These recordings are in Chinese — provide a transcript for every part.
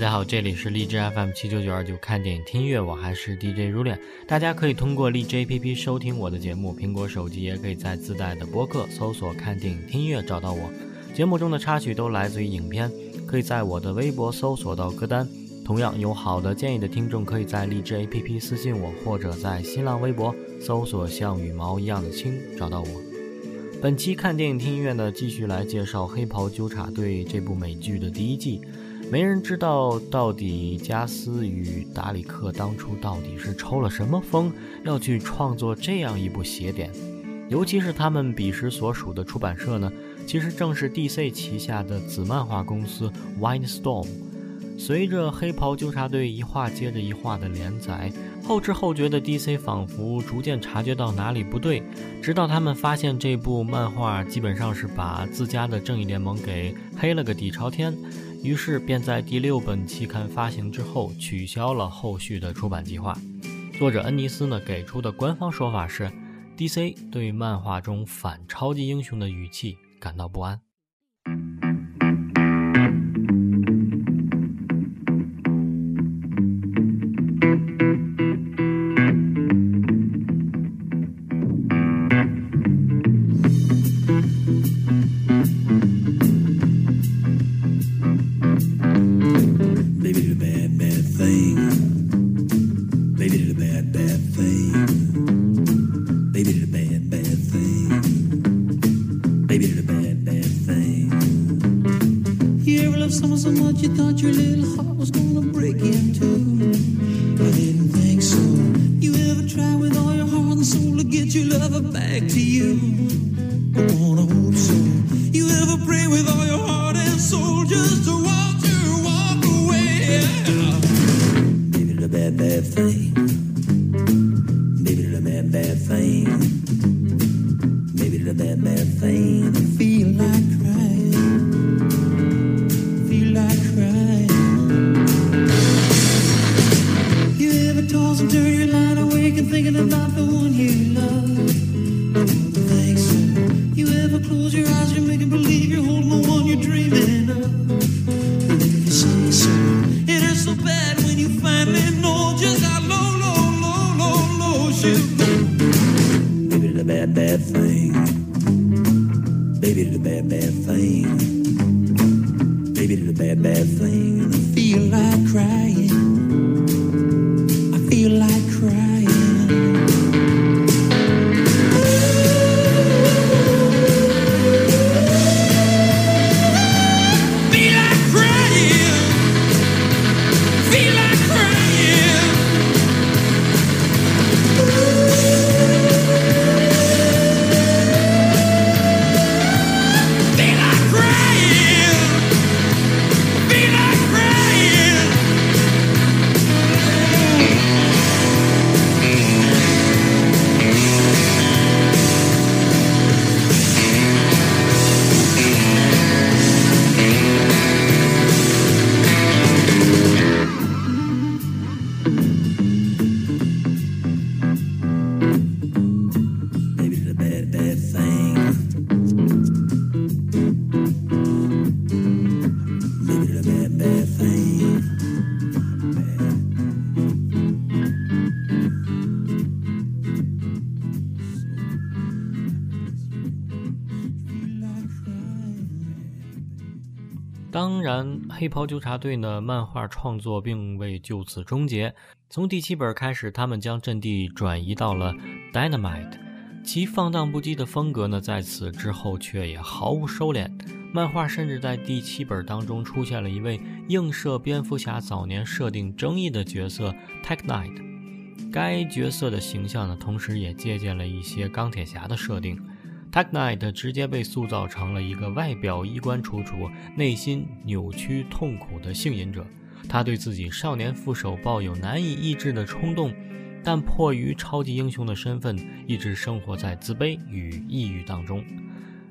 大家好，这里是荔枝 FM 七九九二九看电影听音乐，我还是 DJ 如恋。大家可以通过荔枝 APP 收听我的节目，苹果手机也可以在自带的播客搜索“看电影听音乐”找到我。节目中的插曲都来自于影片，可以在我的微博搜索到歌单。同样有好的建议的听众，可以在荔枝 APP 私信我，或者在新浪微博搜索“像羽毛一样的青”找到我。本期看电影听音乐呢，继续来介绍《黑袍纠察队》这部美剧的第一季。没人知道到底加斯与达里克当初到底是抽了什么风，要去创作这样一部邪典。尤其是他们彼时所属的出版社呢，其实正是 DC 旗下的子漫画公司 Windstorm。随着《黑袍纠察队》一话接着一话的连载，后知后觉的 DC 仿佛逐渐察觉到哪里不对，直到他们发现这部漫画基本上是把自家的正义联盟给黑了个底朝天。于是便在第六本期刊发行之后取消了后续的出版计划。作者恩尼斯呢给出的官方说法是，DC 对漫画中反超级英雄的语气感到不安。黑袍纠察队》呢，漫画创作并未就此终结。从第七本开始，他们将阵地转移到了 Dynamite，其放荡不羁的风格呢，在此之后却也毫无收敛。漫画甚至在第七本当中出现了一位映射蝙蝠侠早年设定争议的角色 Tech Knight，该角色的形象呢，同时也借鉴了一些钢铁侠的设定。Tech Knight 直接被塑造成了一个外表衣冠楚楚、内心扭曲痛苦的性瘾者。他对自己少年副手抱有难以抑制的冲动，但迫于超级英雄的身份，一直生活在自卑与抑郁当中。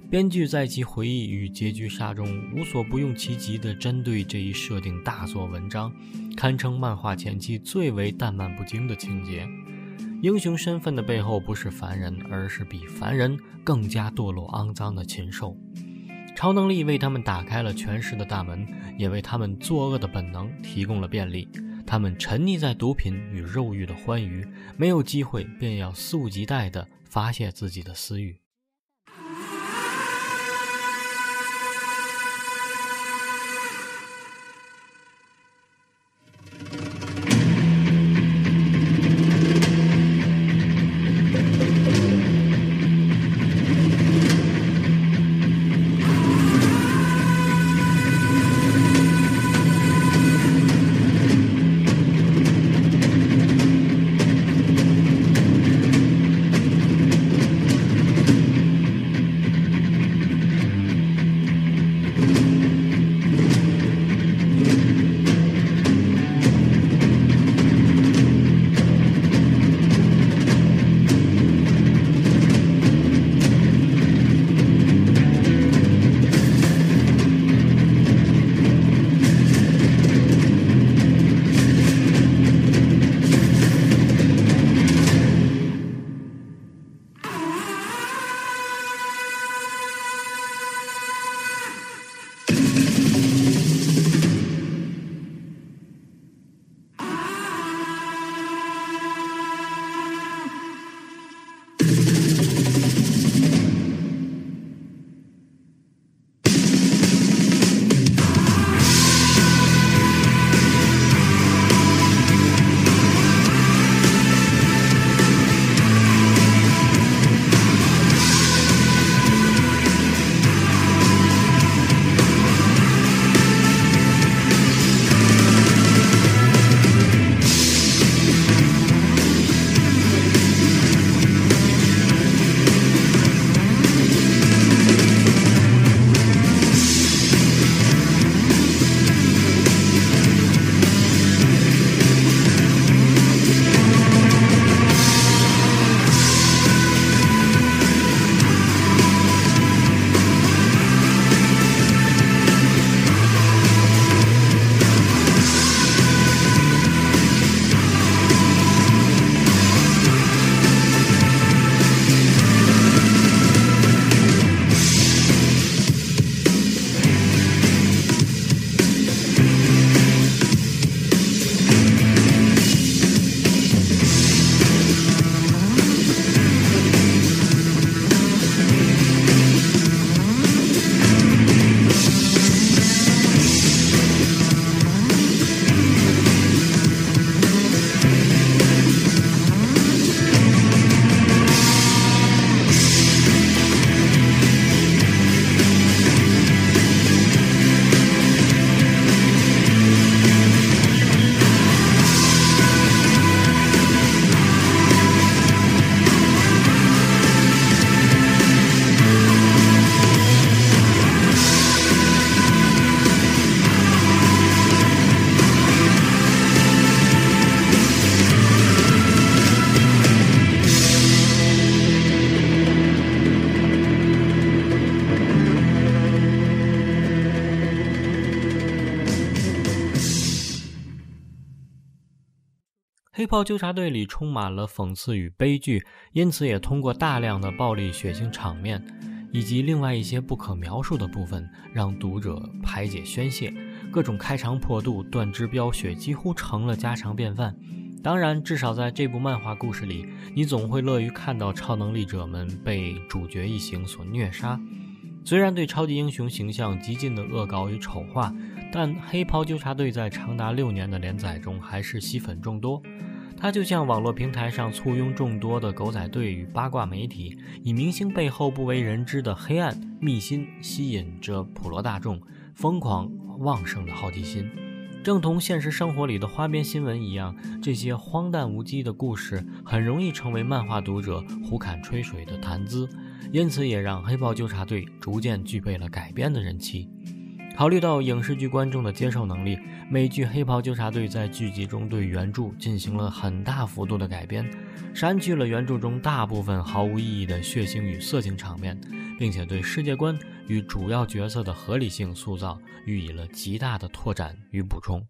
编剧在其回忆与结局杀中无所不用其极地针对这一设定大做文章，堪称漫画前期最为淡漫不经的情节。英雄身份的背后不是凡人，而是比凡人更加堕落肮脏的禽兽。超能力为他们打开了权势的大门，也为他们作恶的本能提供了便利。他们沉溺在毒品与肉欲的欢愉，没有机会便要肆无忌惮地发泄自己的私欲。黑袍纠察队里充满了讽刺与悲剧，因此也通过大量的暴力血腥场面，以及另外一些不可描述的部分，让读者排解宣泄。各种开肠破肚、断肢飙血几乎成了家常便饭。当然，至少在这部漫画故事里，你总会乐于看到超能力者们被主角一行所虐杀。虽然对超级英雄形象极尽的恶搞与丑化，但黑袍纠察队在长达六年的连载中还是吸粉众多。它就像网络平台上簇拥众多的狗仔队与八卦媒体，以明星背后不为人知的黑暗秘辛吸引着普罗大众疯狂旺盛的好奇心。正同现实生活里的花边新闻一样，这些荒诞无稽的故事很容易成为漫画读者胡侃吹水的谈资，因此也让黑豹纠察队逐渐具备了改编的人气。考虑到影视剧观众的接受能力，美剧《黑袍纠察队》在剧集中对原著进行了很大幅度的改编，删去了原著中大部分毫无意义的血腥与色情场面，并且对世界观与主要角色的合理性塑造予以了极大的拓展与补充。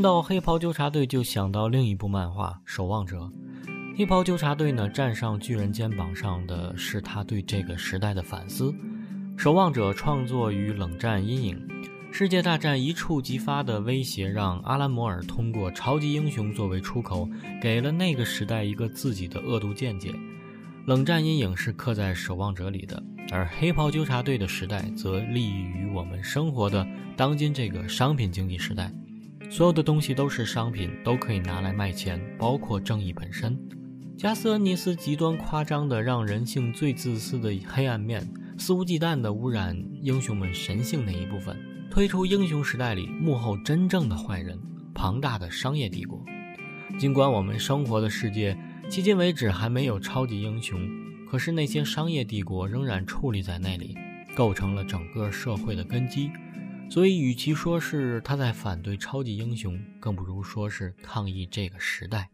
到黑袍纠察队，就想到另一部漫画《守望者》。黑袍纠察队呢，站上巨人肩膀上的是他对这个时代的反思。《守望者》创作于冷战阴影，世界大战一触即发的威胁，让阿兰·摩尔通过超级英雄作为出口，给了那个时代一个自己的恶毒见解。冷战阴影是刻在《守望者》里的，而黑袍纠察队的时代则立于我们生活的当今这个商品经济时代。所有的东西都是商品，都可以拿来卖钱，包括正义本身。加斯恩尼斯极端夸张的让人性最自私的黑暗面，肆无忌惮地污染英雄们神性那一部分，推出英雄时代里幕后真正的坏人——庞大的商业帝国。尽管我们生活的世界迄今为止还没有超级英雄，可是那些商业帝国仍然矗立在那里，构成了整个社会的根基。所以，与其说是他在反对超级英雄，更不如说是抗议这个时代。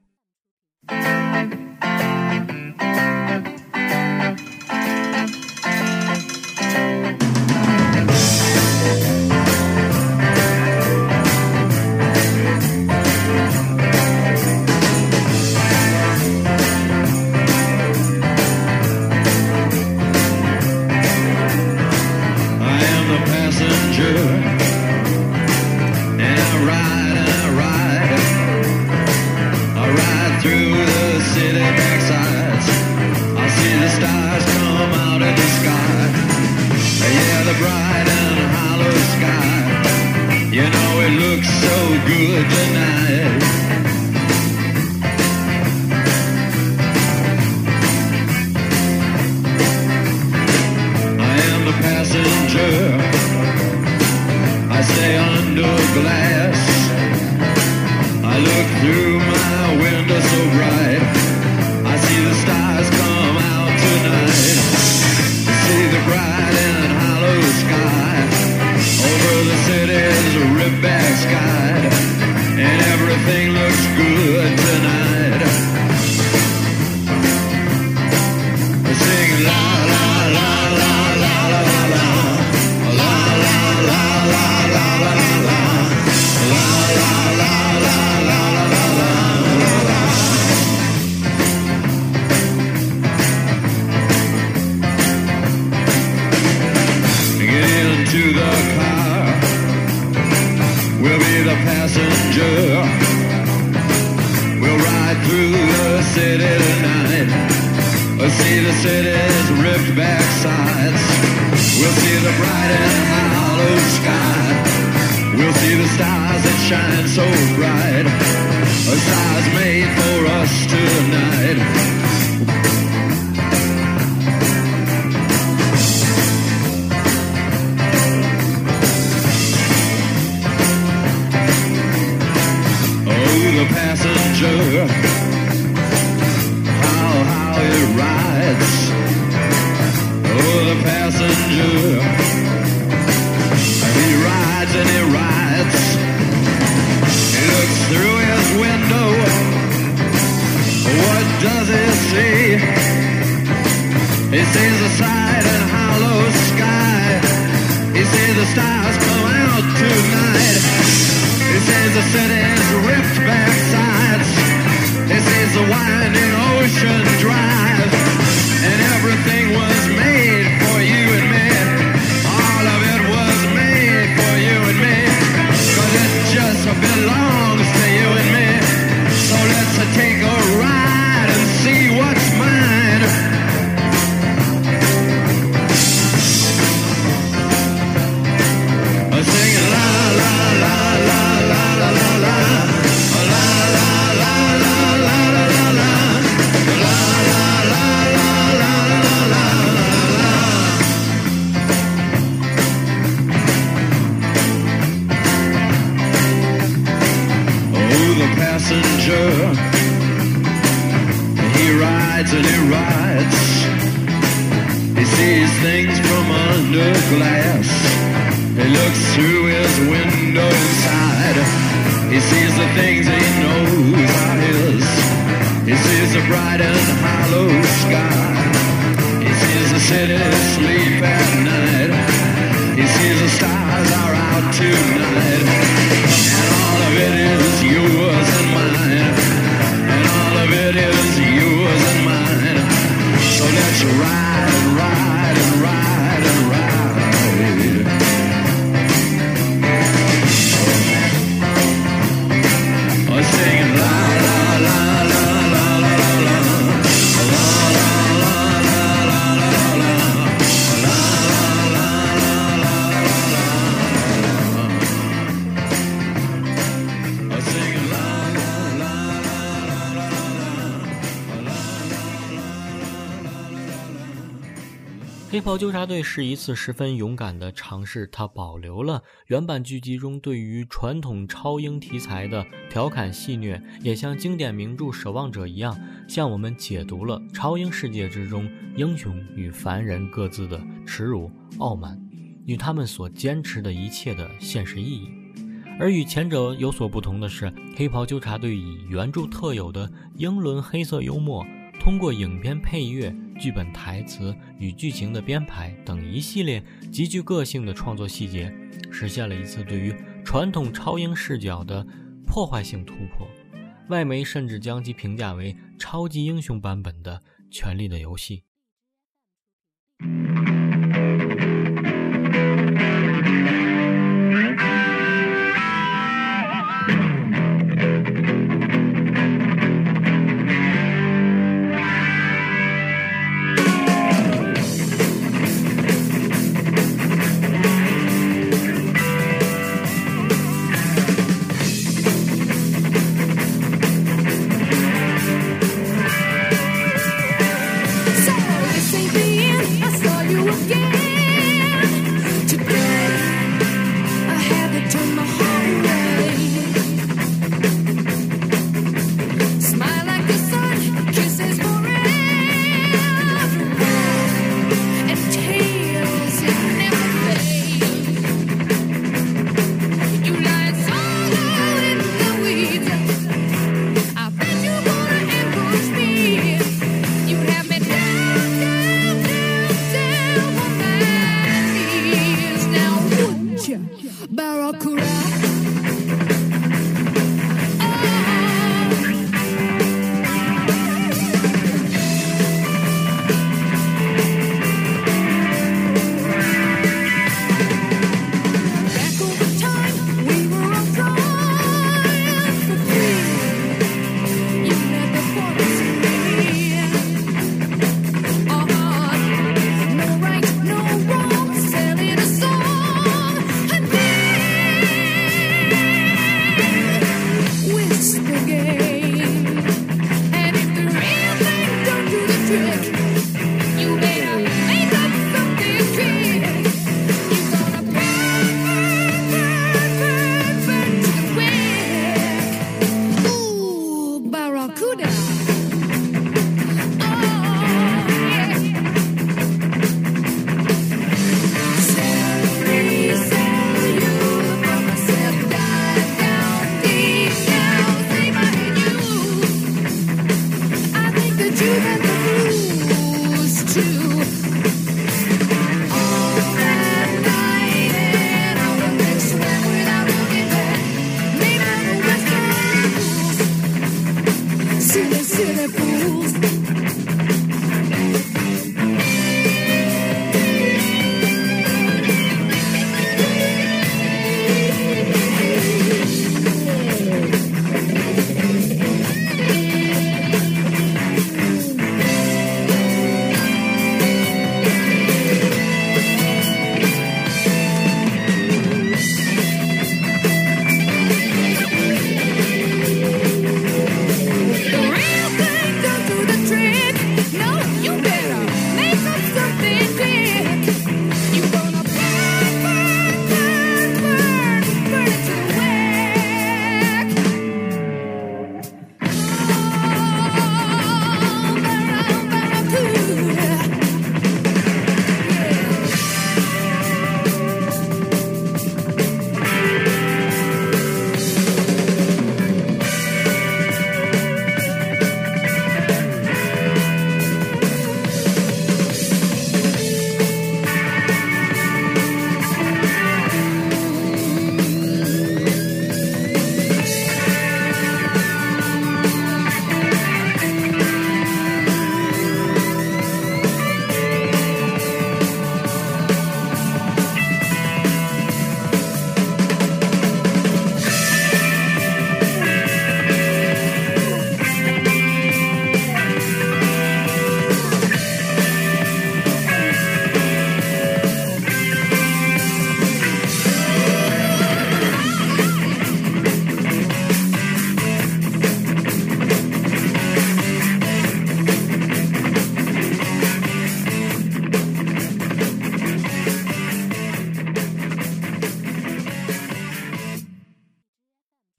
黑袍纠察队是一次十分勇敢的尝试，它保留了原版剧集中对于传统超英题材的调侃戏谑，也像经典名著《守望者》一样，向我们解读了超英世界之中英雄与凡人各自的耻辱、傲慢与他们所坚持的一切的现实意义。而与前者有所不同的是，黑袍纠察队以原著特有的英伦黑色幽默，通过影片配乐、剧本台词与剧情的编排等一系列极具个性的创作细节，实现了一次对于传统超英视角的破坏性突破。外媒甚至将其评价为超级英雄版本的《权力的游戏》。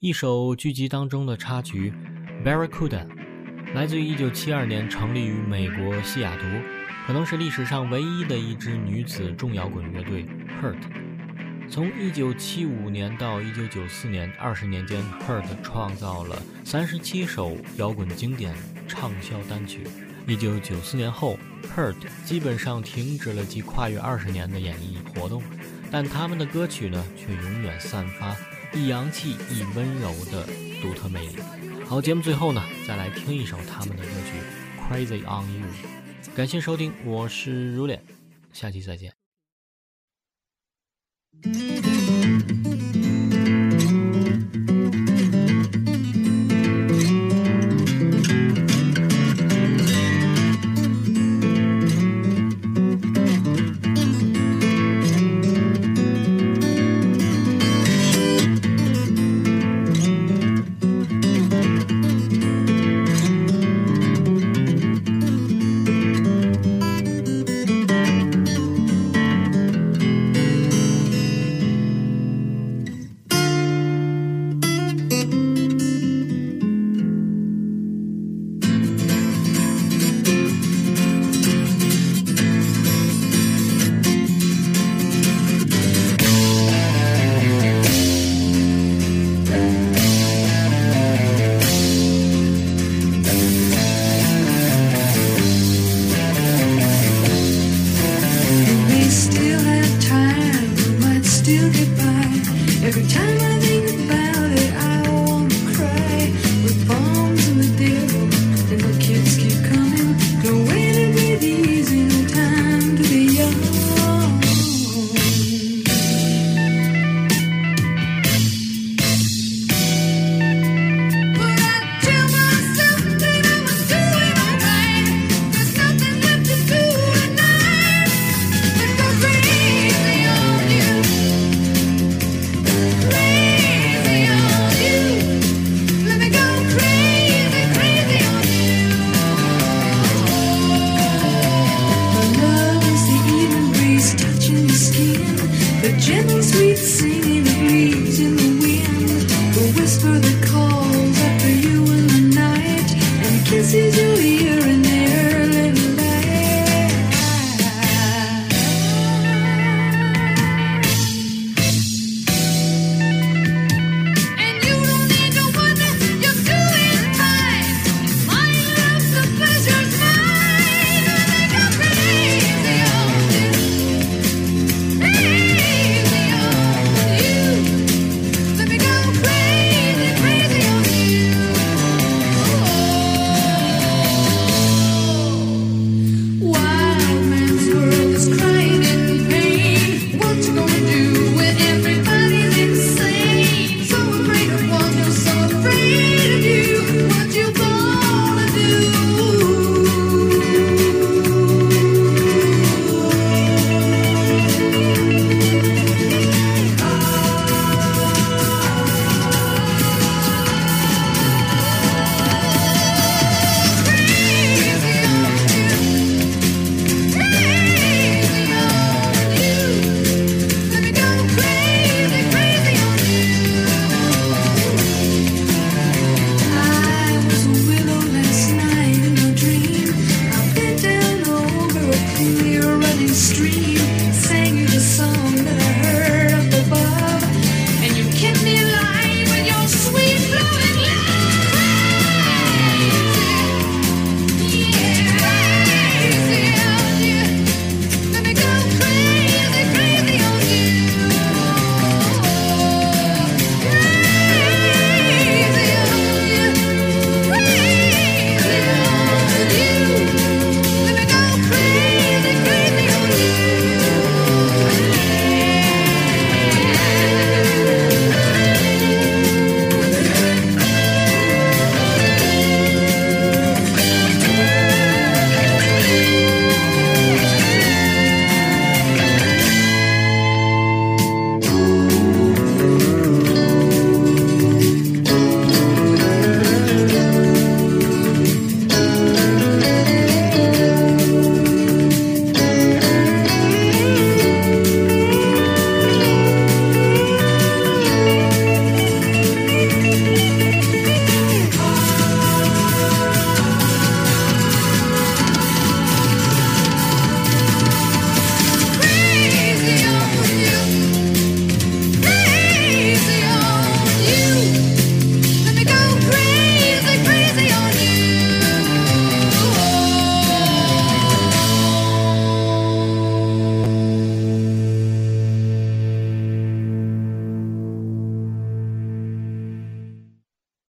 一首剧集当中的插曲《Barracuda》，来自于1972年成立于美国西雅图，可能是历史上唯一的一支女子重摇滚乐队 Hurt。从1975年到1994年，二十年间，Hurt 创造了37首摇滚经典畅销单曲。1994年后，Hurt 基本上停止了其跨越二十年的演艺活动，但他们的歌曲呢，却永远散发。一洋气，一温柔的独特魅力。好，节目最后呢，再来听一首他们的歌曲《Crazy on You》。感谢收听，我是如恋，下期再见。